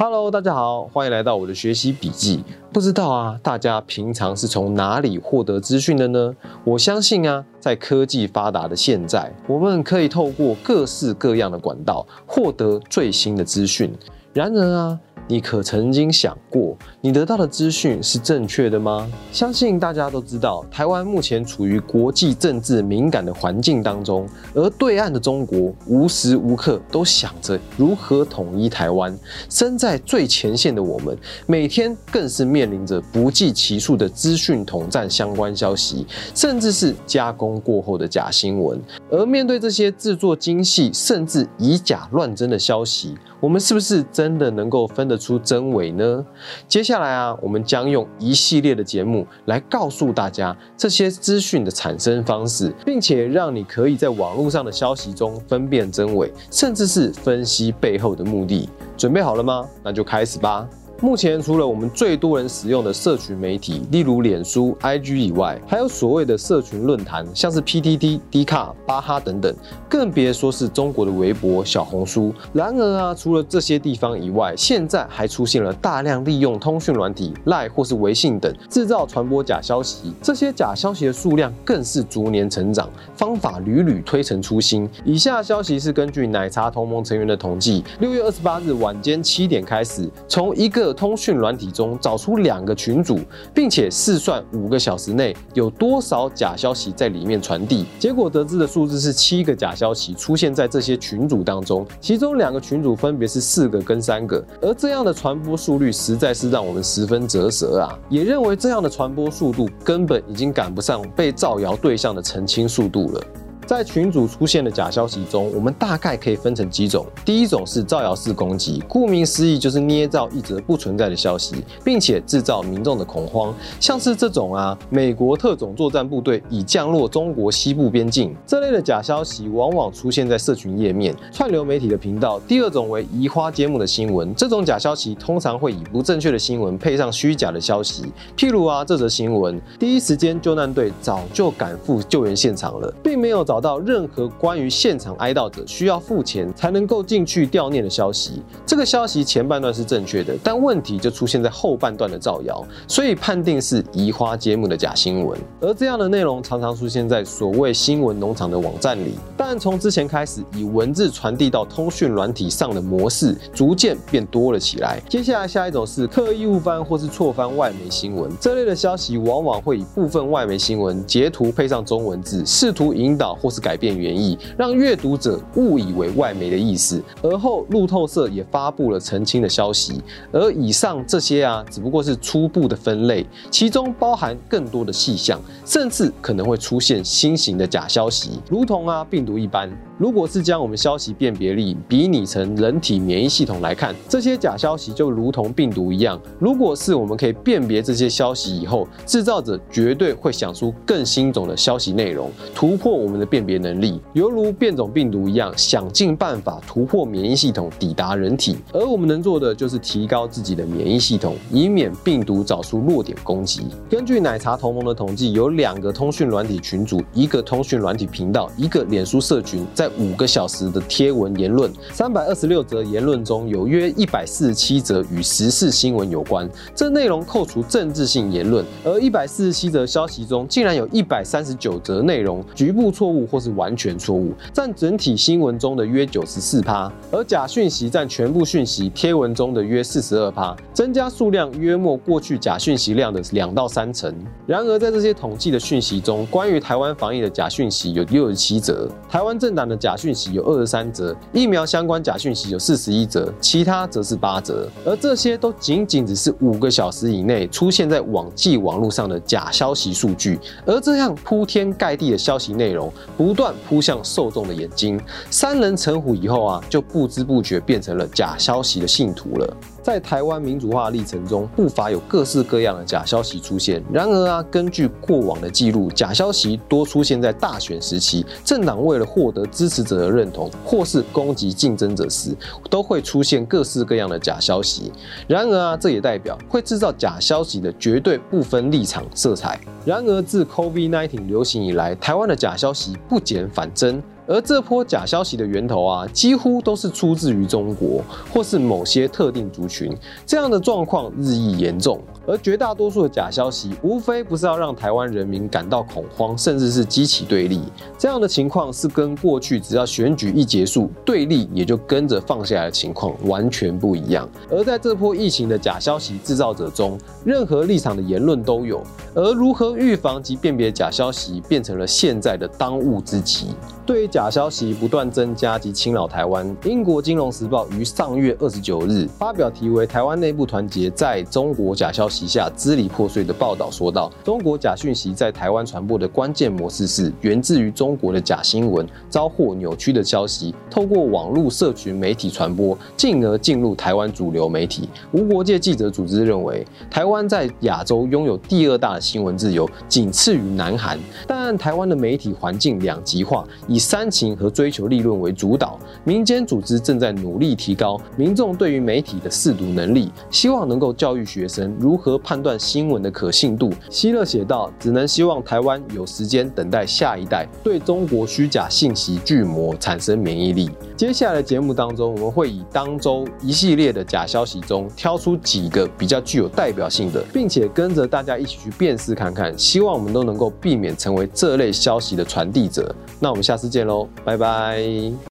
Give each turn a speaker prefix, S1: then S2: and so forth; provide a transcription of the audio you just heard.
S1: Hello，大家好，欢迎来到我的学习笔记。不知道啊，大家平常是从哪里获得资讯的呢？我相信啊，在科技发达的现在，我们可以透过各式各样的管道获得最新的资讯。然而啊，你可曾经想过，你得到的资讯是正确的吗？相信大家都知道，台湾目前处于国际政治敏感的环境当中，而对岸的中国无时无刻都想着如何统一台湾。身在最前线的我们，每天更是面临着不计其数的资讯统战相关消息，甚至是加工过后的假新闻。而面对这些制作精细，甚至以假乱真的消息，我们是不是真的能够分得出真伪呢？接下来啊，我们将用一系列的节目来告诉大家这些资讯的产生方式，并且让你可以在网络上的消息中分辨真伪，甚至是分析背后的目的。准备好了吗？那就开始吧。目前除了我们最多人使用的社群媒体，例如脸书、IG 以外，还有所谓的社群论坛，像是 PTT、d 卡、巴哈等等，更别说是中国的微博、小红书。然而啊，除了这些地方以外，现在还出现了大量利用通讯软体、赖或是微信等制造传播假消息，这些假消息的数量更是逐年成长，方法屡屡推陈出新。以下消息是根据奶茶同盟成员的统计，六月二十八日晚间七点开始，从一个通讯软体中找出两个群组，并且试算五个小时内有多少假消息在里面传递，结果得知的数字是七个假消息出现在这些群组当中，其中两个群组分别是四个跟三个，而这样的传播速率实在是让我们十分折舌啊！也认为这样的传播速度根本已经赶不上被造谣对象的澄清速度了。在群组出现的假消息中，我们大概可以分成几种。第一种是造谣式攻击，顾名思义就是捏造一则不存在的消息，并且制造民众的恐慌，像是这种啊，美国特种作战部队已降落中国西部边境这类的假消息，往往出现在社群页面、串流媒体的频道。第二种为移花接木的新闻，这种假消息通常会以不正确的新闻配上虚假的消息，譬如啊，这则新闻第一时间救难队早就赶赴救援现场了，并没有找。找到任何关于现场哀悼者需要付钱才能够进去悼念的消息，这个消息前半段是正确的，但问题就出现在后半段的造谣，所以判定是移花接木的假新闻。而这样的内容常常出现在所谓新闻农场的网站里，但从之前开始，以文字传递到通讯软体上的模式逐渐变多了起来。接下来下一种是刻意误翻或是错翻外媒新闻，这类的消息往往会以部分外媒新闻截图配上中文字，试图引导或。或是改变原意，让阅读者误以为外媒的意思，而后路透社也发布了澄清的消息。而以上这些啊，只不过是初步的分类，其中包含更多的细项，甚至可能会出现新型的假消息，如同啊病毒一般。如果是将我们消息辨别力比拟成人体免疫系统来看，这些假消息就如同病毒一样。如果是我们可以辨别这些消息以后，制造者绝对会想出更新种的消息内容，突破我们的辨辨别能力，犹如变种病毒一样，想尽办法突破免疫系统，抵达人体。而我们能做的就是提高自己的免疫系统，以免病毒找出弱点攻击。根据奶茶同盟的统计，有两个通讯软体群组，一个通讯软体频道，一个脸书社群，在五个小时的贴文言论，三百二十六则言论中有约一百四十七则与时事新闻有关，这内容扣除政治性言论，而一百四十七则消息中，竟然有一百三十九则内容局部错误或是完全错误，占整体新闻中的约九十四趴，而假讯息占全部讯息贴文中的约四十二趴，增加数量约莫过去假讯息量的两到三成。然而在这些统计的讯息中，关于台湾防疫的假讯息有六十七则，台湾政党的。假讯息有二十三则，疫苗相关假讯息有四十一则，其他则是八则。而这些都仅仅只是五个小时以内出现在网际网络上的假消息数据。而这样铺天盖地的消息内容，不断扑向受众的眼睛，三人成虎以后啊，就不知不觉变成了假消息的信徒了。在台湾民主化历程中，不乏有各式各样的假消息出现。然而啊，根据过往的记录，假消息多出现在大选时期，政党为了获得支持者的认同，或是攻击竞争者时，都会出现各式各样的假消息。然而啊，这也代表会制造假消息的绝对不分立场色彩。然而自 COVID-19 流行以来，台湾的假消息不减反增。而这波假消息的源头啊，几乎都是出自于中国或是某些特定族群，这样的状况日益严重。而绝大多数的假消息，无非不是要让台湾人民感到恐慌，甚至是激起对立。这样的情况是跟过去只要选举一结束，对立也就跟着放下来的情况完全不一样。而在这波疫情的假消息制造者中，任何立场的言论都有。而如何预防及辨别假消息，变成了现在的当务之急。对于假消息不断增加及侵扰台湾，英国金融时报于上月二十九日发表题为《台湾内部团结在中国假消息旗下支离破碎》的报道，说道：中国假讯息在台湾传播的关键模式是源自于中国的假新闻，招获扭曲的消息，透过网络社群媒体传播，进而进入台湾主流媒体。无国界记者组织认为，台湾在亚洲拥有第二大新闻自由，仅次于南韩。但台湾的媒体环境两极化，以以煽情和追求利润为主导，民间组织正在努力提高民众对于媒体的试读能力，希望能够教育学生如何和判断新闻的可信度。希勒写道：“只能希望台湾有时间等待下一代对中国虚假信息巨魔产生免疫力。”接下来的节目当中，我们会以当周一系列的假消息中挑出几个比较具有代表性的，并且跟着大家一起去辨识看看，希望我们都能够避免成为这类消息的传递者。那我们下次。见喽，拜拜。